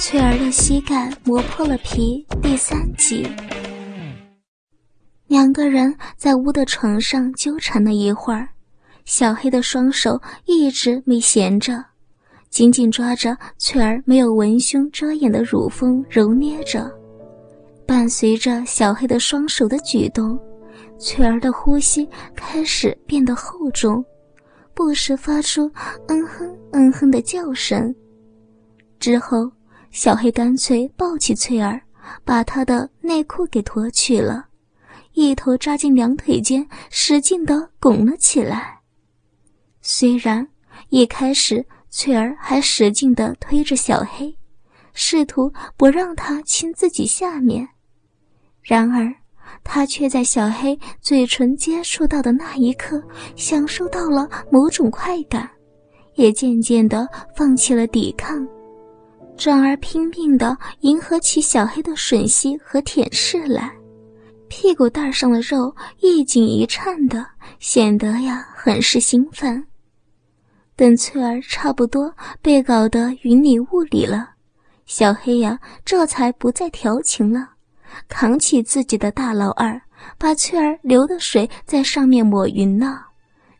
翠儿的膝盖磨破了皮，第三集。两个人在屋的床上纠缠了一会儿，小黑的双手一直没闲着，紧紧抓着翠儿没有文胸遮掩的乳峰揉捏着。伴随着小黑的双手的举动，翠儿的呼吸开始变得厚重，不时发出嗯哼嗯哼的叫声。之后。小黑干脆抱起翠儿，把她的内裤给脱去了，一头扎进两腿间，使劲地拱了起来。虽然一开始翠儿还使劲地推着小黑，试图不让他亲自己下面，然而他却在小黑嘴唇接触到的那一刻，享受到了某种快感，也渐渐地放弃了抵抗。转而拼命地迎合起小黑的吮吸和舔舐来，屁股蛋上的肉一紧一颤的，显得呀很是兴奋。等翠儿差不多被搞得云里雾里了，小黑呀这才不再调情了，扛起自己的大老二，把翠儿流的水在上面抹匀了，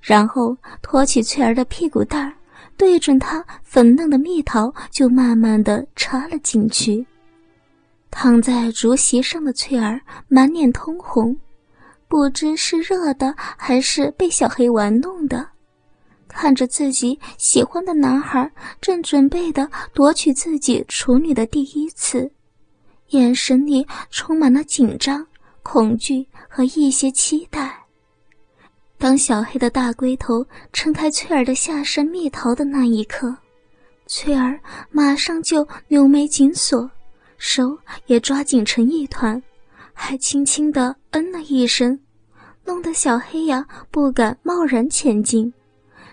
然后托起翠儿的屁股蛋儿。对准他粉嫩的蜜桃，就慢慢的插了进去。躺在竹席上的翠儿满脸通红，不知是热的还是被小黑玩弄的，看着自己喜欢的男孩正准备的夺取自己处女的第一次，眼神里充满了紧张、恐惧和一些期待。当小黑的大龟头撑开翠儿的下身蜜桃的那一刻，翠儿马上就柳眉紧锁，手也抓紧成一团，还轻轻地嗯了一声，弄得小黑呀不敢贸然前进，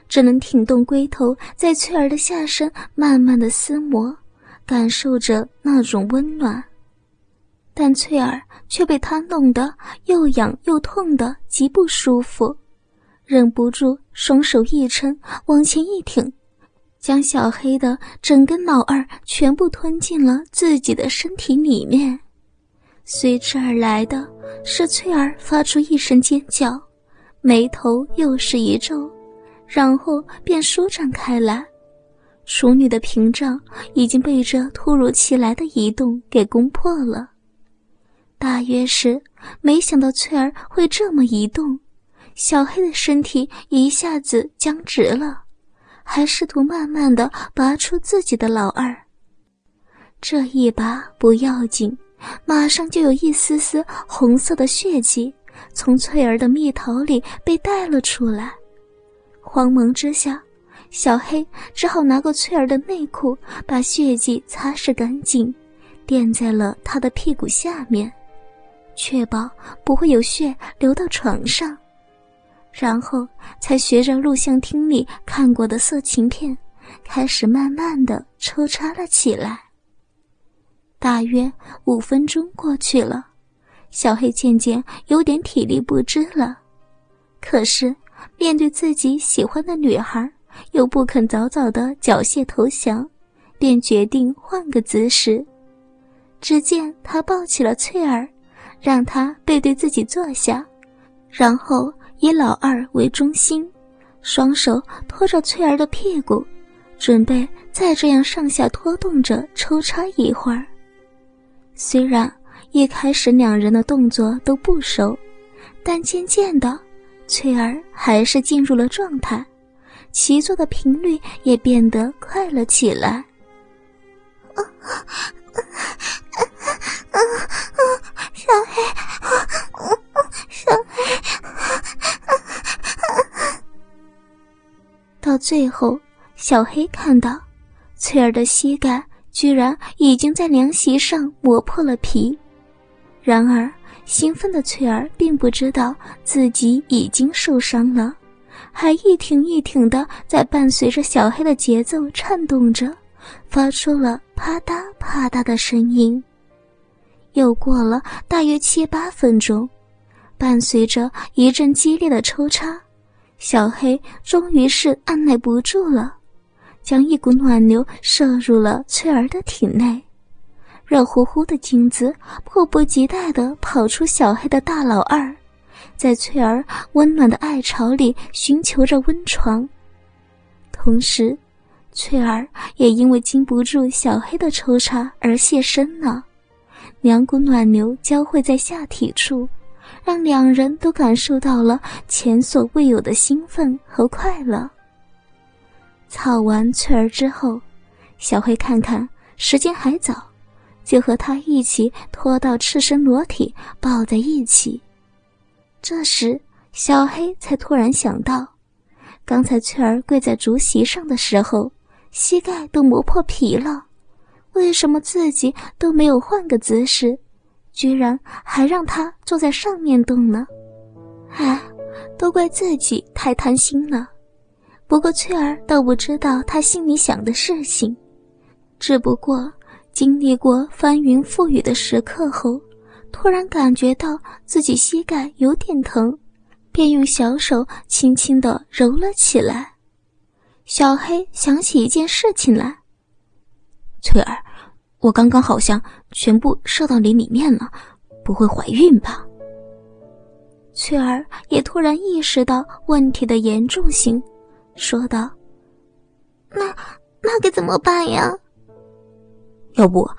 只能挺动龟头在翠儿的下身慢慢的撕磨，感受着那种温暖。但翠儿却被他弄得又痒又痛的极不舒服。忍不住，双手一撑，往前一挺，将小黑的整根老二全部吞进了自己的身体里面。随之而来的是翠儿发出一声尖叫，眉头又是一皱，然后便舒展开来。处女的屏障已经被这突如其来的移动给攻破了。大约是没想到翠儿会这么移动。小黑的身体一下子僵直了，还试图慢慢的拔出自己的老二。这一拔不要紧，马上就有一丝丝红色的血迹从翠儿的蜜桃里被带了出来。慌忙之下，小黑只好拿过翠儿的内裤，把血迹擦拭干净，垫在了她的屁股下面，确保不会有血流到床上。然后才学着录像厅里看过的色情片，开始慢慢的抽插了起来。大约五分钟过去了，小黑渐渐有点体力不支了。可是面对自己喜欢的女孩，又不肯早早的缴械投降，便决定换个姿势。只见他抱起了翠儿，让她背对自己坐下，然后。以老二为中心，双手托着翠儿的屁股，准备再这样上下拖动着抽插一会儿。虽然一开始两人的动作都不熟，但渐渐的，翠儿还是进入了状态，齐坐的频率也变得快了起来。啊啊啊啊啊！小黑，到最后，小黑看到翠儿的膝盖居然已经在凉席上磨破了皮。然而，兴奋的翠儿并不知道自己已经受伤了，还一挺一挺的在伴随着小黑的节奏颤动着，发出了啪嗒啪嗒的声音。又过了大约七八分钟，伴随着一阵激烈的抽插。小黑终于是按耐不住了，将一股暖流射入了翠儿的体内。热乎乎的精子迫不及待地跑出小黑的大老二，在翠儿温暖的爱巢里寻求着温床。同时，翠儿也因为经不住小黑的抽插而现身了，两股暖流交汇在下体处，让两人都感受到了前所未有的兴奋和快乐。操完翠儿之后，小黑看看时间还早，就和他一起拖到赤身裸体抱在一起。这时，小黑才突然想到，刚才翠儿跪在竹席上的时候。膝盖都磨破皮了，为什么自己都没有换个姿势，居然还让他坐在上面动呢？哎，都怪自己太贪心了。不过翠儿倒不知道他心里想的事情，只不过经历过翻云覆雨的时刻后，突然感觉到自己膝盖有点疼，便用小手轻轻地揉了起来。小黑想起一件事情来，翠儿，我刚刚好像全部射到你里面了，不会怀孕吧？翠儿也突然意识到问题的严重性，说道：“那那该怎么办呀？要不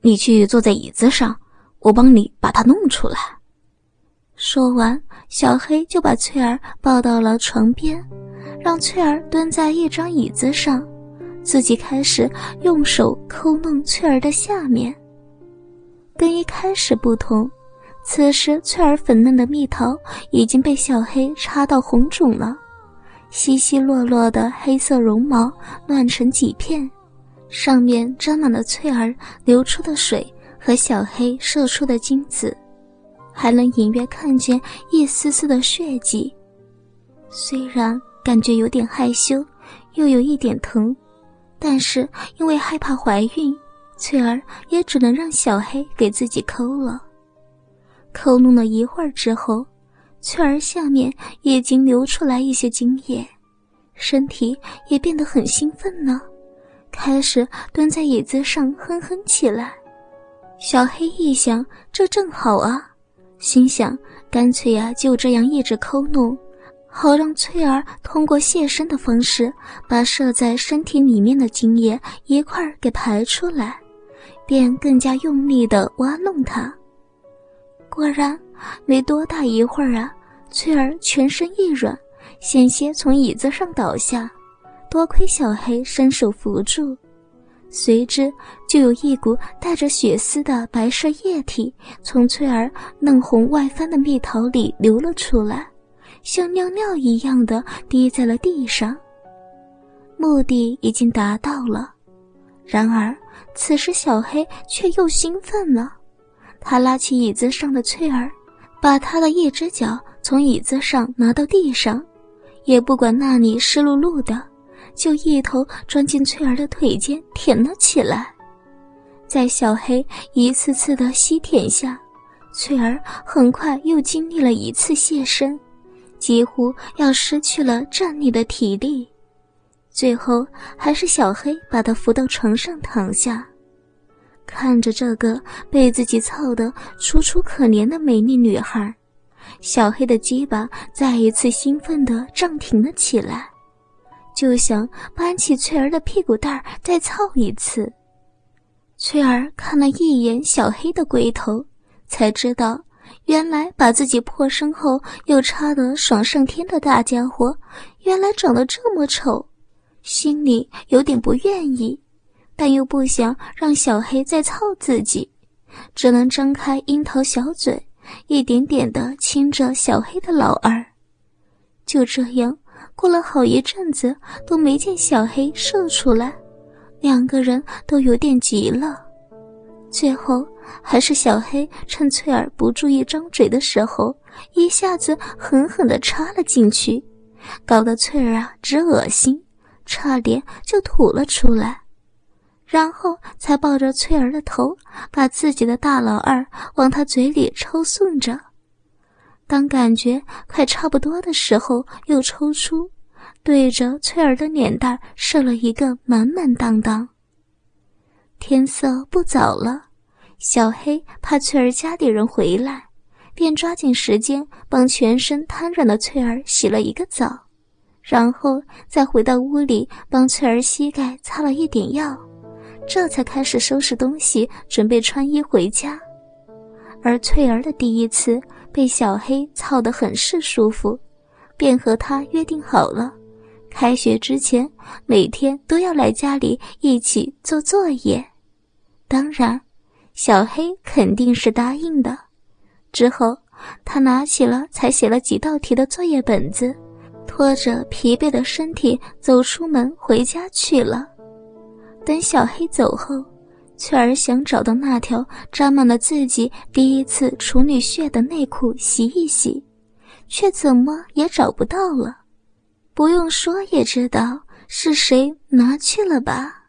你去坐在椅子上，我帮你把它弄出来。”说完，小黑就把翠儿抱到了床边。让翠儿蹲在一张椅子上，自己开始用手抠弄翠儿的下面。跟一开始不同，此时翠儿粉嫩的蜜桃已经被小黑插到红肿了，稀稀落落的黑色绒毛乱成几片，上面沾满了翠儿流出的水和小黑射出的精子，还能隐约看见一丝丝的血迹。虽然。感觉有点害羞，又有一点疼，但是因为害怕怀孕，翠儿也只能让小黑给自己抠了。抠弄了一会儿之后，翠儿下面已经流出来一些精液，身体也变得很兴奋呢，开始蹲在椅子上哼哼起来。小黑一想，这正好啊，心想干脆呀，就这样一直抠弄。好让翠儿通过现身的方式，把射在身体里面的精液一块儿给排出来，便更加用力的挖弄它。果然，没多大一会儿啊，翠儿全身一软，险些从椅子上倒下。多亏小黑伸手扶住，随之就有一股带着血丝的白色液体从翠儿嫩红外翻的蜜桃里流了出来。像尿尿一样的滴在了地上，目的已经达到了。然而，此时小黑却又兴奋了。他拉起椅子上的翠儿，把他的一只脚从椅子上拿到地上，也不管那里湿漉漉的，就一头钻进翠儿的腿间舔了起来。在小黑一次次的吸舔下，翠儿很快又经历了一次现身。几乎要失去了站立的体力，最后还是小黑把他扶到床上躺下，看着这个被自己操得楚楚可怜的美丽女孩，小黑的鸡巴再一次兴奋地涨挺了起来，就想搬起翠儿的屁股蛋儿再操一次。翠儿看了一眼小黑的龟头，才知道。原来把自己破身后又插得爽上天的大家伙，原来长得这么丑，心里有点不愿意，但又不想让小黑再操自己，只能张开樱桃小嘴，一点点的亲着小黑的老二。就这样过了好一阵子，都没见小黑射出来，两个人都有点急了，最后。还是小黑趁翠儿不注意张嘴的时候，一下子狠狠地插了进去，搞得翠儿啊直恶心，差点就吐了出来。然后才抱着翠儿的头，把自己的大老二往她嘴里抽送着。当感觉快差不多的时候，又抽出，对着翠儿的脸蛋射了一个满满当当。天色不早了。小黑怕翠儿家里人回来，便抓紧时间帮全身瘫软的翠儿洗了一个澡，然后再回到屋里帮翠儿膝盖擦了一点药，这才开始收拾东西，准备穿衣回家。而翠儿的第一次被小黑操得很是舒服，便和他约定好了。开学之前，每天都要来家里一起做作业。当然，小黑肯定是答应的。之后，他拿起了才写了几道题的作业本子，拖着疲惫的身体走出门回家去了。等小黑走后，翠儿想找到那条沾满了自己第一次处女血的内裤洗一洗，却怎么也找不到了。不用说也知道是谁拿去了吧。